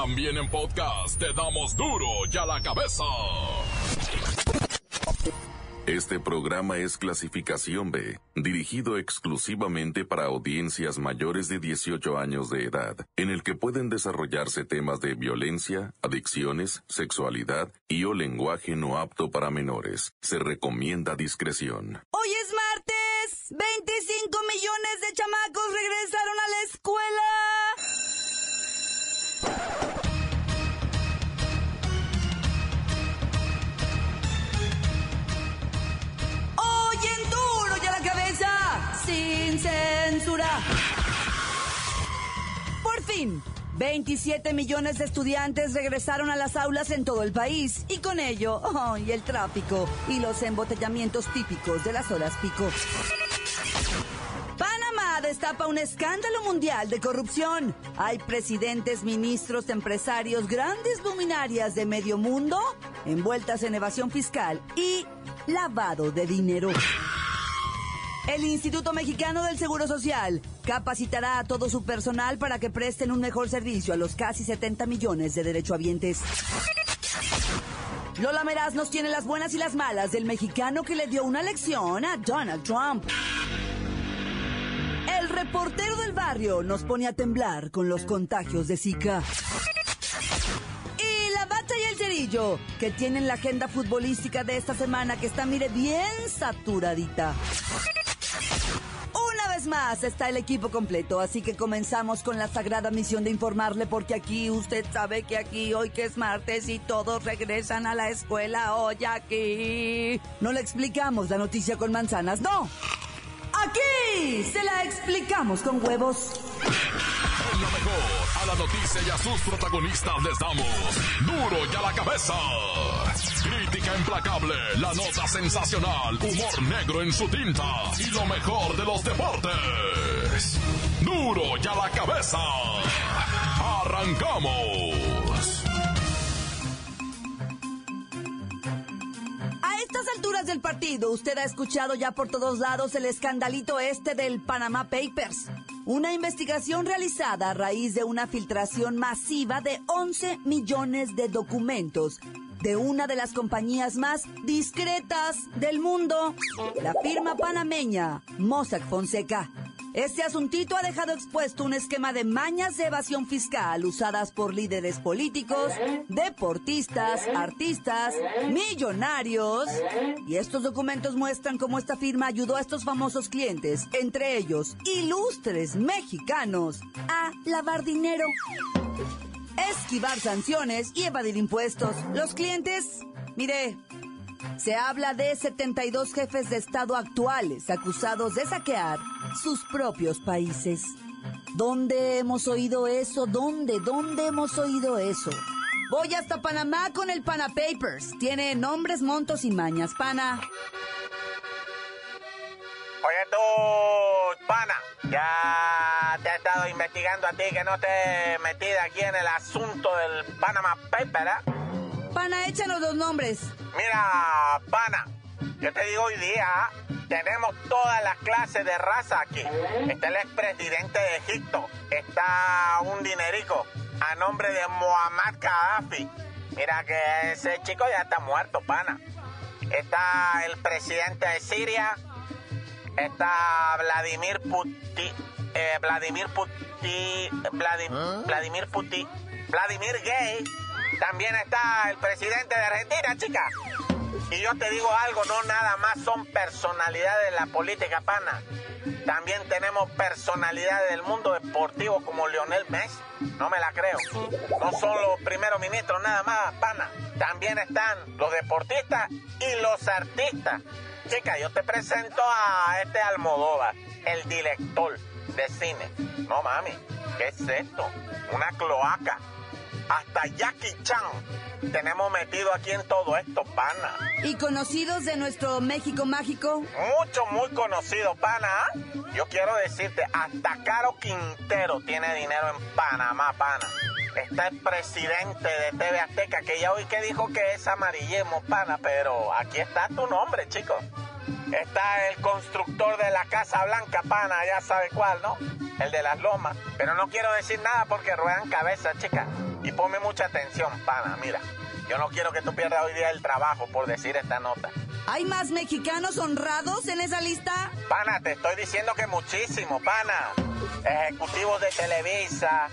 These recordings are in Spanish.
También en podcast te damos duro y a la cabeza. Este programa es clasificación B, dirigido exclusivamente para audiencias mayores de 18 años de edad, en el que pueden desarrollarse temas de violencia, adicciones, sexualidad y o lenguaje no apto para menores. Se recomienda discreción. Hoy es martes. 25 millones de chamacos regresaron a la escuela. Por fin, 27 millones de estudiantes regresaron a las aulas en todo el país y con ello, ¡ay! el tráfico y los embotellamientos típicos de las horas pico. Panamá destapa un escándalo mundial de corrupción. Hay presidentes, ministros, empresarios, grandes luminarias de medio mundo envueltas en evasión fiscal y lavado de dinero. El Instituto Mexicano del Seguro Social capacitará a todo su personal para que presten un mejor servicio a los casi 70 millones de derechohabientes. Lola Meraz nos tiene las buenas y las malas del mexicano que le dio una lección a Donald Trump. El reportero del barrio nos pone a temblar con los contagios de Zika. Y la bata y el cerillo, que tienen la agenda futbolística de esta semana que está, mire, bien saturadita. Vez más está el equipo completo, así que comenzamos con la sagrada misión de informarle porque aquí usted sabe que aquí hoy que es martes y todos regresan a la escuela hoy aquí. No le explicamos la noticia con manzanas, no. Aquí se la explicamos con huevos. La noticia y a sus protagonistas les damos duro y a la cabeza. Crítica implacable, la nota sensacional, humor negro en su tinta y lo mejor de los deportes. Duro y a la cabeza. Arrancamos. A estas alturas del partido, usted ha escuchado ya por todos lados el escandalito este del Panama Papers. Una investigación realizada a raíz de una filtración masiva de 11 millones de documentos de una de las compañías más discretas del mundo, la firma panameña Mossack Fonseca. Este asuntito ha dejado expuesto un esquema de mañas de evasión fiscal usadas por líderes políticos, deportistas, artistas, millonarios. Y estos documentos muestran cómo esta firma ayudó a estos famosos clientes, entre ellos ilustres mexicanos, a lavar dinero esquivar sanciones y evadir impuestos. Los clientes, mire, se habla de 72 jefes de Estado actuales acusados de saquear sus propios países. ¿Dónde hemos oído eso? ¿Dónde? ¿Dónde hemos oído eso? Voy hasta Panamá con el Pana Papers. Tiene nombres, montos y mañas. Pana. Oye tú, pana, ya te he estado investigando a ti que no te metida aquí en el asunto del Panama Paper, ¿eh? Pana, échanos los nombres. Mira, pana, yo te digo hoy día, tenemos todas las clases de raza aquí. Está el expresidente de Egipto, está un dinerico a nombre de Muammar Gaddafi. Mira que ese chico ya está muerto, pana. Está el presidente de Siria, está Vladimir Putin, eh, Vladimir Putin, Vladim- Vladimir Putin, Vladimir Gay, también está el presidente de Argentina, chica. Y yo te digo algo, no nada más son personalidades de la política pana. También tenemos personalidades del mundo deportivo como Lionel Messi. No me la creo. No son los primeros ministros nada más, pana. También están los deportistas y los artistas. Chica, yo te presento a este Almodóvar, el director de cine. No mami, ¿qué es esto? Una cloaca. Hasta Jackie Chan tenemos metido aquí en todo esto, pana. ¿Y conocidos de nuestro México mágico? Mucho, muy conocido, pana. Yo quiero decirte, hasta Caro Quintero tiene dinero en Panamá, pana. Está el presidente de TV Azteca, que ya hoy que dijo que es amarillismo, pana, pero aquí está tu nombre, chicos. Está el constructor de la Casa Blanca, pana, ya sabe cuál, ¿no? El de las lomas. Pero no quiero decir nada porque ruedan cabeza, chica. Y ponme mucha atención, pana, mira. Yo no quiero que tú pierdas hoy día el trabajo por decir esta nota. ¿Hay más mexicanos honrados en esa lista? Pana, te estoy diciendo que muchísimo, pana. Ejecutivos de Televisa,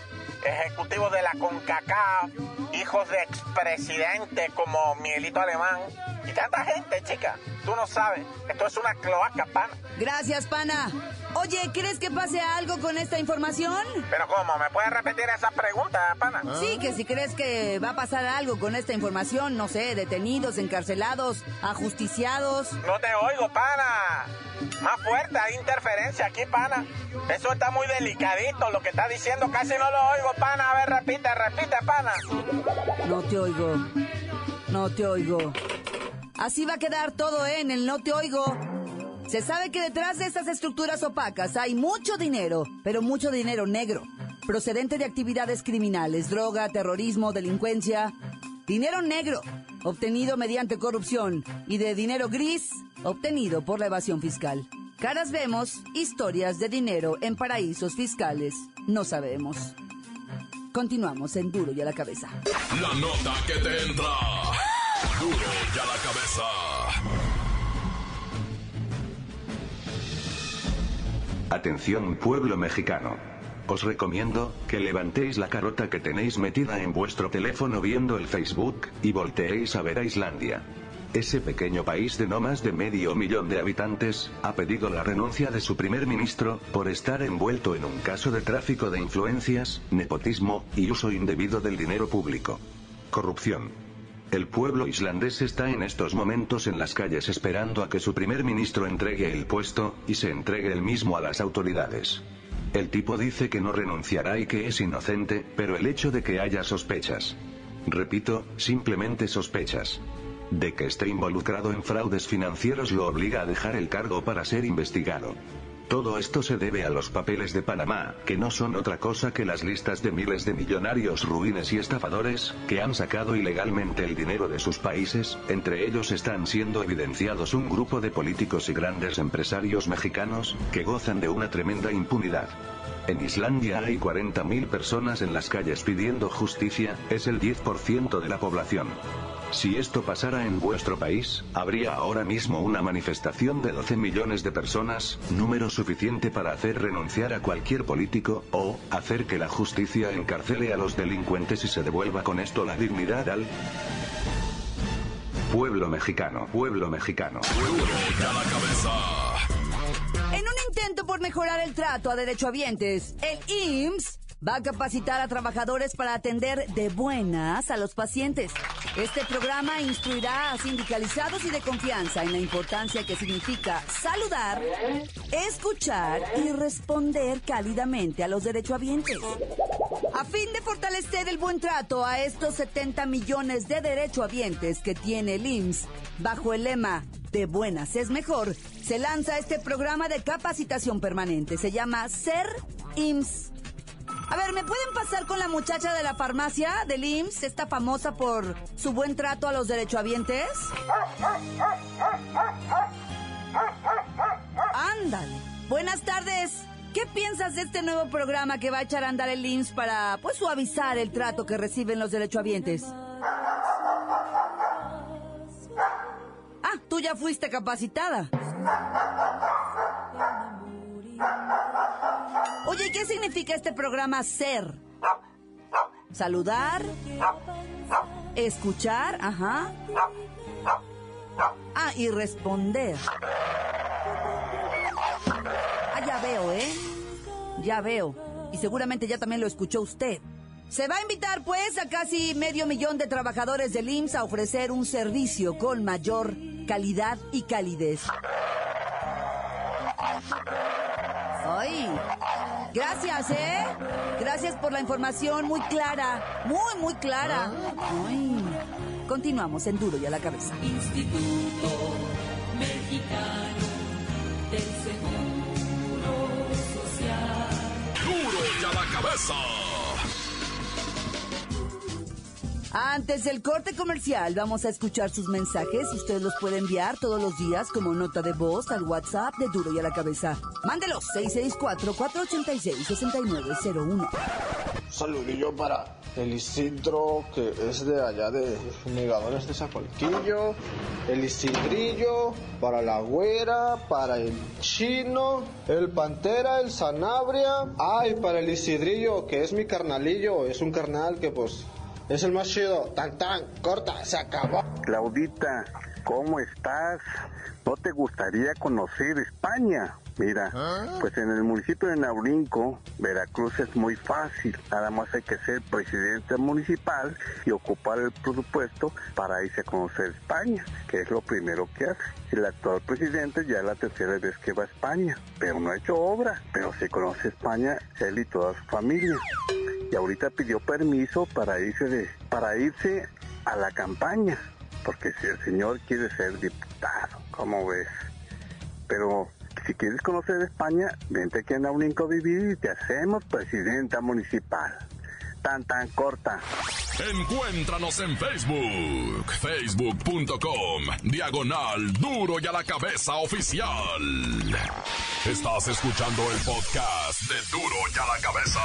ejecutivos de la CONCACAF, hijos de expresidentes como Miguelito Alemán y tanta gente, chica. Tú no sabes. Esto es una cloaca, pana. Gracias, pana. Oye, ¿crees que pase algo con esta información? ¿Pero cómo? ¿Me puedes repetir esa pregunta, pana? Sí, que si crees que va a pasar algo con esta información, no sé, detenidos, encarcelados, ajusticiados. No te oigo, pana. Más fuerte, hay interferencia aquí, pana. Eso está muy delicadito, lo que está diciendo casi no lo oigo, pana. A ver, repite, repite, pana. No te oigo. No te oigo. Así va a quedar todo ¿eh? en el no te oigo. Se sabe que detrás de estas estructuras opacas hay mucho dinero, pero mucho dinero negro, procedente de actividades criminales, droga, terrorismo, delincuencia. Dinero negro, obtenido mediante corrupción, y de dinero gris, obtenido por la evasión fiscal. Caras vemos, historias de dinero en paraísos fiscales. No sabemos. Continuamos en Duro y a la cabeza. La nota que te entra. Duro y a la cabeza. Atención pueblo mexicano. Os recomiendo que levantéis la carota que tenéis metida en vuestro teléfono viendo el Facebook, y volteéis a ver a Islandia. Ese pequeño país de no más de medio millón de habitantes, ha pedido la renuncia de su primer ministro, por estar envuelto en un caso de tráfico de influencias, nepotismo, y uso indebido del dinero público. Corrupción. El pueblo islandés está en estos momentos en las calles esperando a que su primer ministro entregue el puesto, y se entregue el mismo a las autoridades. El tipo dice que no renunciará y que es inocente, pero el hecho de que haya sospechas. Repito, simplemente sospechas. De que esté involucrado en fraudes financieros lo obliga a dejar el cargo para ser investigado. Todo esto se debe a los papeles de Panamá, que no son otra cosa que las listas de miles de millonarios ruines y estafadores, que han sacado ilegalmente el dinero de sus países, entre ellos están siendo evidenciados un grupo de políticos y grandes empresarios mexicanos, que gozan de una tremenda impunidad. En Islandia hay 40.000 personas en las calles pidiendo justicia, es el 10% de la población. Si esto pasara en vuestro país, habría ahora mismo una manifestación de 12 millones de personas, número suficiente para hacer renunciar a cualquier político, o, hacer que la justicia encarcele a los delincuentes y se devuelva con esto la dignidad al pueblo mexicano, pueblo mexicano. Duro y por mejorar el trato a derechohabientes, el IMSS va a capacitar a trabajadores para atender de buenas a los pacientes. Este programa instruirá a sindicalizados y de confianza en la importancia que significa saludar, escuchar y responder cálidamente a los derechohabientes. A fin de fortalecer el buen trato a estos 70 millones de derechohabientes que tiene el IMSS, bajo el lema de buenas es mejor, se lanza este programa de capacitación permanente. Se llama Ser IMSS. A ver, ¿me pueden pasar con la muchacha de la farmacia del IMSS, esta famosa por su buen trato a los derechohabientes? Ándale. Buenas tardes. ¿Qué piensas de este nuevo programa que va a echar a andar el IMSS para, pues, suavizar el trato que reciben los derechohabientes? Ah, tú ya fuiste capacitada. Oye, ¿qué significa este programa ser? Saludar, escuchar, ajá. Ah, y responder. Ya veo, ¿eh? Ya veo. Y seguramente ya también lo escuchó usted. Se va a invitar, pues, a casi medio millón de trabajadores del IMSS a ofrecer un servicio con mayor calidad y calidez. Ay, gracias, ¿eh? Gracias por la información muy clara, muy, muy clara. Ay. Continuamos en Duro y a la cabeza. Instituto Antes del corte comercial, vamos a escuchar sus mensajes. Usted los puede enviar todos los días como nota de voz al WhatsApp de Duro y a la Cabeza. Mándelos 664-486-6901. Saludillo para el Isidro, que es de allá de Negadores de Zacualquillo. El Isidrillo, para la Güera, para el Chino, el Pantera, el Sanabria. Ay, para el Isidrillo, que es mi carnalillo. Es un carnal que pues es el más chido. Tan tan, corta, se acabó. Claudita, ¿cómo estás? ¿No te gustaría conocer España? Mira, pues en el municipio de Naurinco, Veracruz es muy fácil. Nada más hay que ser presidente municipal y ocupar el presupuesto para irse a conocer España, que es lo primero que hace. El actual presidente ya es la tercera vez que va a España, pero no ha hecho obra, pero sí conoce España él y toda su familia. Y ahorita pidió permiso para irse de, para irse a la campaña, porque si el señor quiere ser diputado, ¿cómo ves? Pero si quieres conocer España, vente aquí Naurinco a vivir y te hacemos presidenta municipal. Tan tan corta. Encuéntranos en Facebook, facebook.com, diagonal duro y a la cabeza oficial. Estás escuchando el podcast de duro y a la cabeza.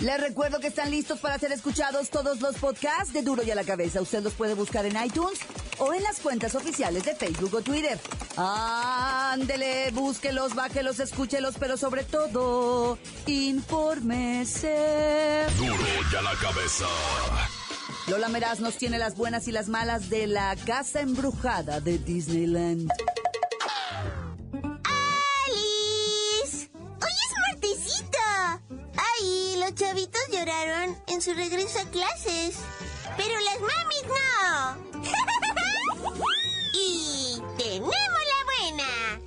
Les recuerdo que están listos para ser escuchados todos los podcasts de Duro y a la Cabeza. Usted los puede buscar en iTunes o en las cuentas oficiales de Facebook o Twitter. Ándele, búsquelos, bájelos, escúchelos, pero sobre todo, infórmese. Duro y a la cabeza. Lola Meraz nos tiene las buenas y las malas de la casa embrujada de Disneyland. En su regreso a clases. Pero las mamis no. y tenemos la buena.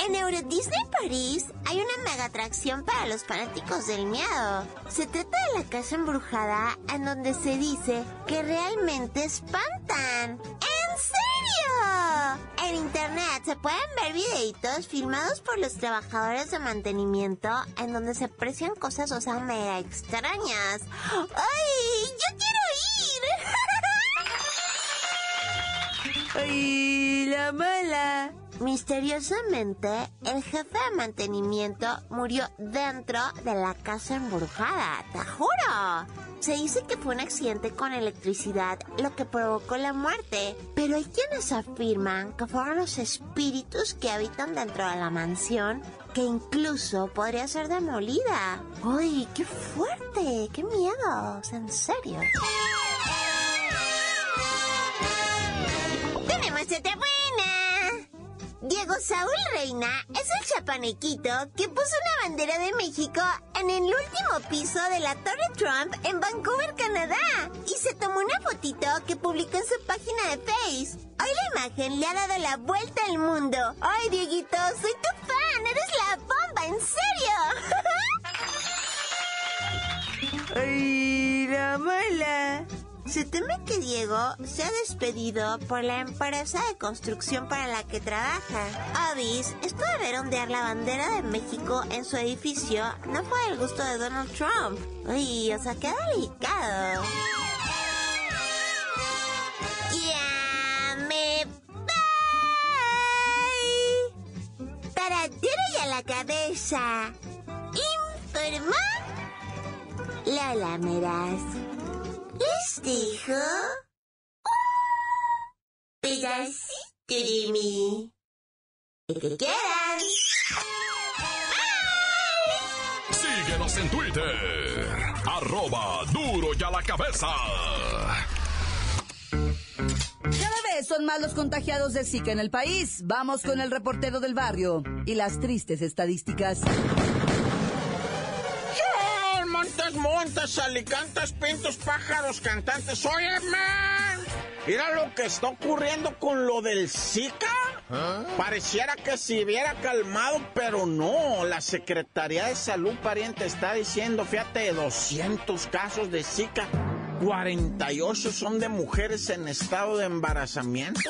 En Euro Disney París hay una mega atracción para los fanáticos del miedo. Se trata de la casa embrujada en donde se dice que realmente espantan. ¡En serio! En internet se pueden ver videitos filmados por los trabajadores de mantenimiento en donde se aprecian cosas, o sea, mega extrañas. ¡Ay! ¡Yo quiero ir! ¡Ay, la mala! Misteriosamente, el jefe de mantenimiento murió dentro de la casa embrujada, te juro. Se dice que fue un accidente con electricidad lo que provocó la muerte, pero hay quienes afirman que fueron los espíritus que habitan dentro de la mansión que incluso podría ser demolida. ¡Uy, qué fuerte! ¡Qué miedo! En serio. Diego Saúl Reina es el chapanequito que puso una bandera de México en el último piso de la Torre Trump en Vancouver, Canadá. Y se tomó una fotito que publicó en su página de Face. Hoy la imagen le ha dado la vuelta al mundo. ¡Ay, Dieguito! ¡Soy tu fan! ¡Eres la bomba! ¡En serio! ¡Ay, la mala! Se teme que Diego se ha despedido por la empresa de construcción para la que trabaja. Avis, esto de ver ondear la bandera de México en su edificio no fue del gusto de Donald Trump. Uy, o sea, qué delicado. Ya me voy. Para duro y a la cabeza. Informó Lola Meraz. Les dejo un pedacito de mí. El que quieran. Síguenos en Twitter. Arroba duro y a la cabeza. Cada vez son más los contagiados de Zika en el país. Vamos con el reportero del barrio y las tristes estadísticas. Montes, montes, alicantes, pintos, pájaros, cantantes. Oye, man. Mira lo que está ocurriendo con lo del Zika. Pareciera que se hubiera calmado, pero no. La Secretaría de Salud Pariente está diciendo, fíjate, 200 casos de Zika. 48 son de mujeres en estado de embarazamiento.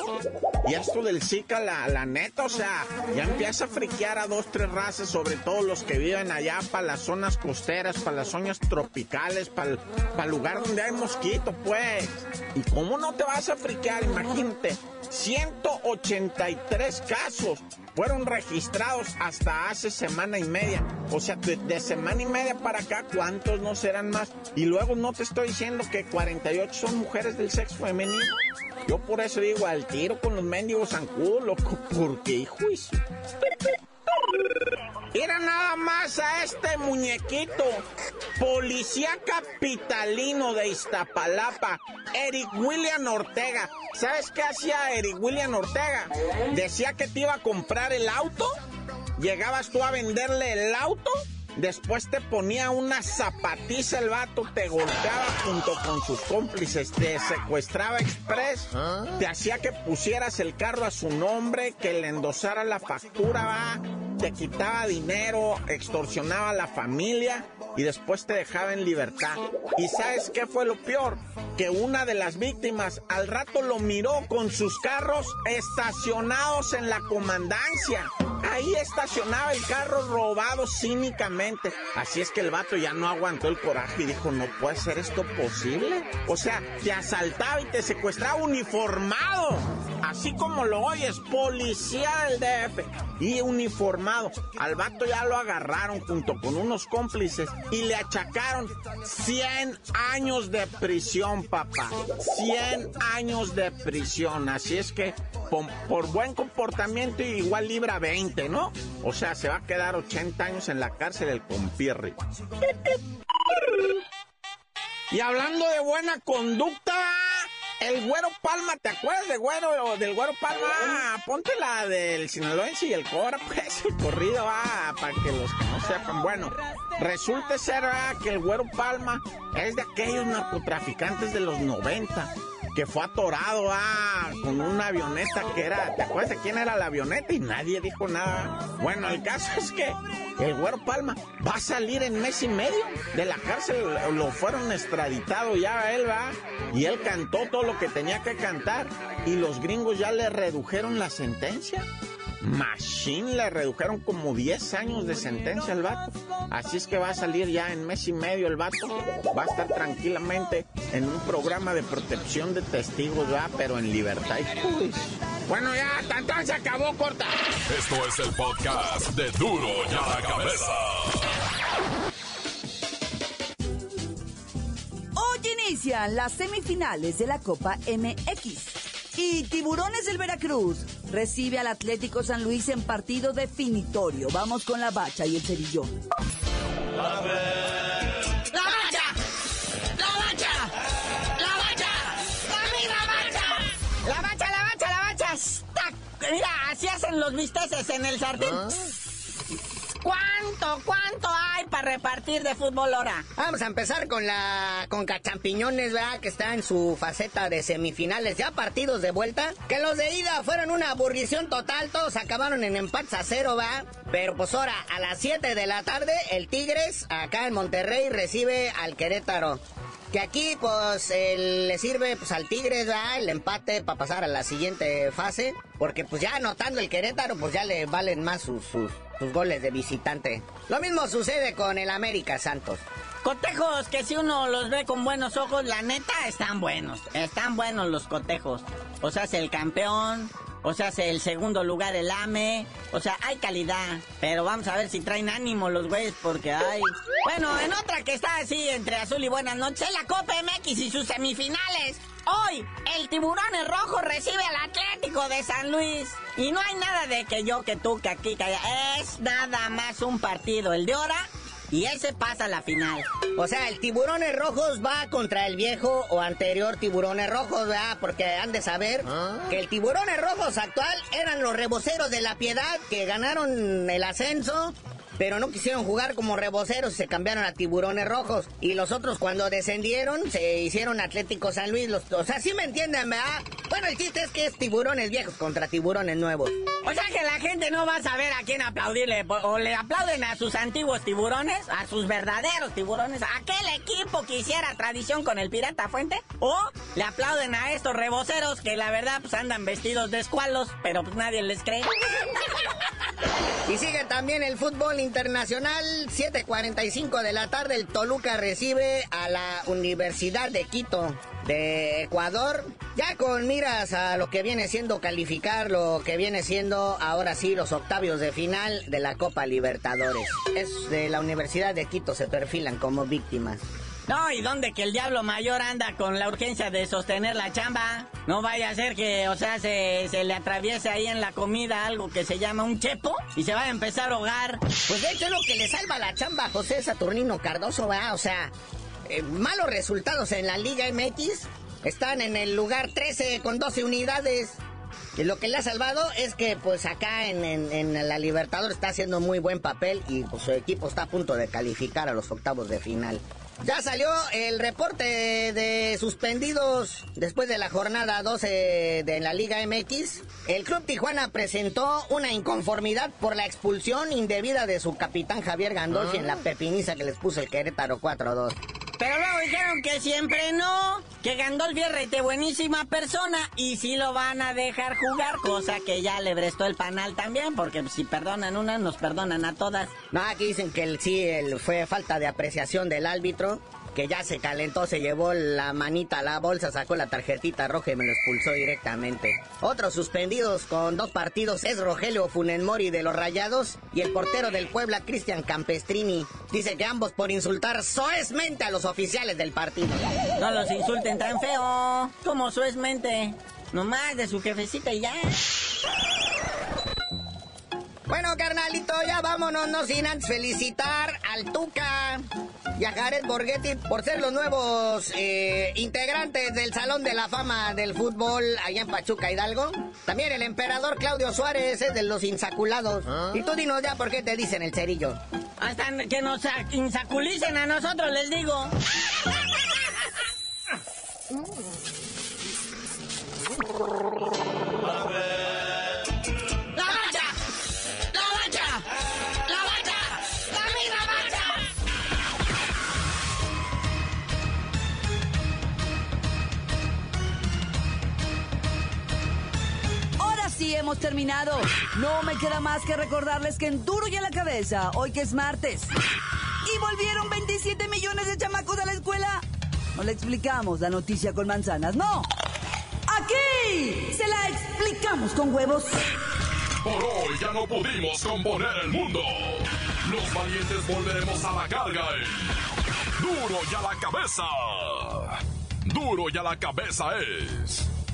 Y esto del Zika, la, la neta, o sea, ya empieza a friquear a dos, tres razas, sobre todo los que viven allá para las zonas costeras, para las zonas tropicales, para el lugar donde hay mosquito, pues. ¿Y cómo no te vas a friquear? Imagínate, 183 casos fueron registrados hasta hace semana y media. O sea, de, de, semana y media para acá, ¿cuántos no serán más? Y luego no te estoy diciendo que 48 son mujeres del sexo femenino. Yo por eso digo al tiro con los mendigos zancudos, loco, porque hijo Mira nada más a este muñequito, policía capitalino de Iztapalapa, Eric William Ortega. ¿Sabes qué hacía Eric William Ortega? Decía que te iba a comprar el auto, llegabas tú a venderle el auto Después te ponía una zapatiza el vato, te golpeaba junto con sus cómplices, te secuestraba express, te hacía que pusieras el carro a su nombre, que le endosara la factura, va, te quitaba dinero, extorsionaba a la familia y después te dejaba en libertad. ¿Y sabes qué fue lo peor? Que una de las víctimas al rato lo miró con sus carros estacionados en la comandancia. Ahí estacionaba el carro robado cínicamente. Así es que el vato ya no aguantó el coraje y dijo, no puede ser esto posible. O sea, te asaltaba y te secuestraba uniformado. Así como lo oyes, policía del DF. Y uniformado. Al vato ya lo agarraron junto con unos cómplices y le achacaron 100 años de prisión, papá. 100 años de prisión. Así es que por, buen comportamiento igual libra 20, ¿no? O sea, se va a quedar 80 años en la cárcel el compirri. Y hablando de buena conducta, el Güero Palma, ¿te acuerdas de Güero, del Güero Palma? Ponte la del Sinaloense y el Cobra, pues, el corrido, va, para que los que no sepan. Bueno, resulta ser que el Güero Palma es de aquellos narcotraficantes de los 90 que fue atorado ah, con una avioneta que era, ¿te acuerdas de quién era la avioneta? Y nadie dijo nada. Bueno, el caso es que el Güero Palma va a salir en mes y medio de la cárcel, lo fueron extraditado ya él, va, y él cantó todo lo que tenía que cantar, y los gringos ya le redujeron la sentencia. Machine le redujeron como 10 años de sentencia al vato. Así es que va a salir ya en mes y medio el vato. Va a estar tranquilamente en un programa de protección de testigos, ¿verdad? Pero en libertad. Bueno, ya, tanto se acabó, corta. Esto es el podcast de Duro ya la cabeza. Hoy inician las semifinales de la Copa MX. Y Tiburones del Veracruz recibe al Atlético San Luis en partido definitorio. Vamos con la bacha y el cerillón. ¡La bacha! ¡La bacha! ¡La bacha! ¡La bacha! ¡La bacha! ¡La bacha, la bacha, la bacha! Mira, así hacen los bisteces en el sartén. ¿Ah? ¿Cuánto, cuánto hay para repartir de fútbol ahora? Vamos a empezar con la con Cachampiñones, ¿verdad? Que está en su faceta de semifinales, ya partidos de vuelta. Que los de ida fueron una aburrición total, todos acabaron en empates a cero, ¿va? Pero pues ahora, a las 7 de la tarde, el Tigres, acá en Monterrey, recibe al Querétaro. Que aquí, pues, le sirve pues, al Tigres. El empate para pasar a la siguiente fase. Porque, pues, ya anotando el Querétaro, pues ya le valen más sus, sus, sus goles de visitante. Lo mismo sucede con el América Santos. Cotejos que si uno los ve con buenos ojos, la neta están buenos. Están buenos los cotejos. O sea, es el campeón, o sea, el segundo lugar el AME. O sea, hay calidad. Pero vamos a ver si traen ánimo los güeyes porque hay... Bueno, en otra que está así entre azul y buenas noches, la Copa MX y sus semifinales. Hoy, el Tiburones Rojo recibe al Atlético de San Luis. Y no hay nada de que yo, que tú, que aquí, que allá. Es nada más un partido. El de hora y ese pasa a la final. O sea, el Tiburones Rojos va contra el viejo o anterior Tiburones Rojos, ¿verdad? Porque han de saber ¿Ah? que el Tiburones Rojos actual eran los reboceros de la piedad que ganaron el ascenso pero no quisieron jugar como reboceros y se cambiaron a tiburones rojos. Y los otros cuando descendieron se hicieron Atlético San Luis. Los, o sea, sí me entienden, ¿verdad? Bueno, el chiste es que es tiburones viejos contra tiburones nuevos. O sea que la gente no va a saber a quién aplaudirle. O le aplauden a sus antiguos tiburones, a sus verdaderos tiburones, a aquel equipo que hiciera tradición con el Pirata Fuente. O le aplauden a estos reboceros que la verdad pues andan vestidos de escualos, pero pues nadie les cree. Y sigue también el fútbol internacional. 7:45 de la tarde, el Toluca recibe a la Universidad de Quito de Ecuador. Ya con miras a lo que viene siendo calificar, lo que viene siendo ahora sí los octavios de final de la Copa Libertadores. Es de la Universidad de Quito, se perfilan como víctimas. No, ¿y dónde que el diablo mayor anda con la urgencia de sostener la chamba? No vaya a ser que, o sea, se, le atraviese ahí en la comida algo que se llama un chepo y se va a empezar a ahogar. Pues de hecho es lo que le salva la chamba a José Saturnino Cardoso, ¿verdad? O sea, eh, malos resultados en la Liga MX. Están en el lugar 13 con 12 unidades. Y lo que le ha salvado es que pues acá en la Libertadores está haciendo muy buen papel y pues su equipo está a punto de calificar a los octavos de final. Ya salió el reporte de suspendidos después de la jornada 12 de la Liga MX. El Club Tijuana presentó una inconformidad por la expulsión indebida de su capitán Javier Gandolfi en la pepiniza que les puso el Querétaro 4-2. Pero luego dijeron que siempre no, que Gandolfi es rete buenísima persona y sí lo van a dejar jugar, cosa que ya le prestó el panal también, porque si perdonan una, nos perdonan a todas. No, aquí dicen que el, sí el, fue falta de apreciación del árbitro, que ya se calentó, se llevó la manita a la bolsa, sacó la tarjetita roja y me lo expulsó directamente. Otros suspendidos con dos partidos es Rogelio Funenmori de los Rayados y el portero del Puebla, Cristian Campestrini. Dice que ambos por insultar soezmente a los oficiales del partido. No los insulten tan feo, como suezmente, nomás de su jefecita y ya. Bueno, carnalito, ya vámonos, no sin antes felicitar al Tuca y a Jared Borghetti por ser los nuevos eh, integrantes del Salón de la Fama del Fútbol allá en Pachuca, Hidalgo. También el emperador Claudio Suárez es de los insaculados. Y tú dinos ya por qué te dicen el cerillo. Hasta que nos sa- insaculicen a nosotros, les digo. Hemos terminado. No me queda más que recordarles que en duro y a la cabeza, hoy que es martes. Y volvieron 27 millones de chamacos a la escuela. No le explicamos la noticia con manzanas, no. Aquí se la explicamos con huevos. Por hoy ya no pudimos componer el mundo. Los valientes volveremos a la carga en Duro y a la cabeza. Duro y a la cabeza es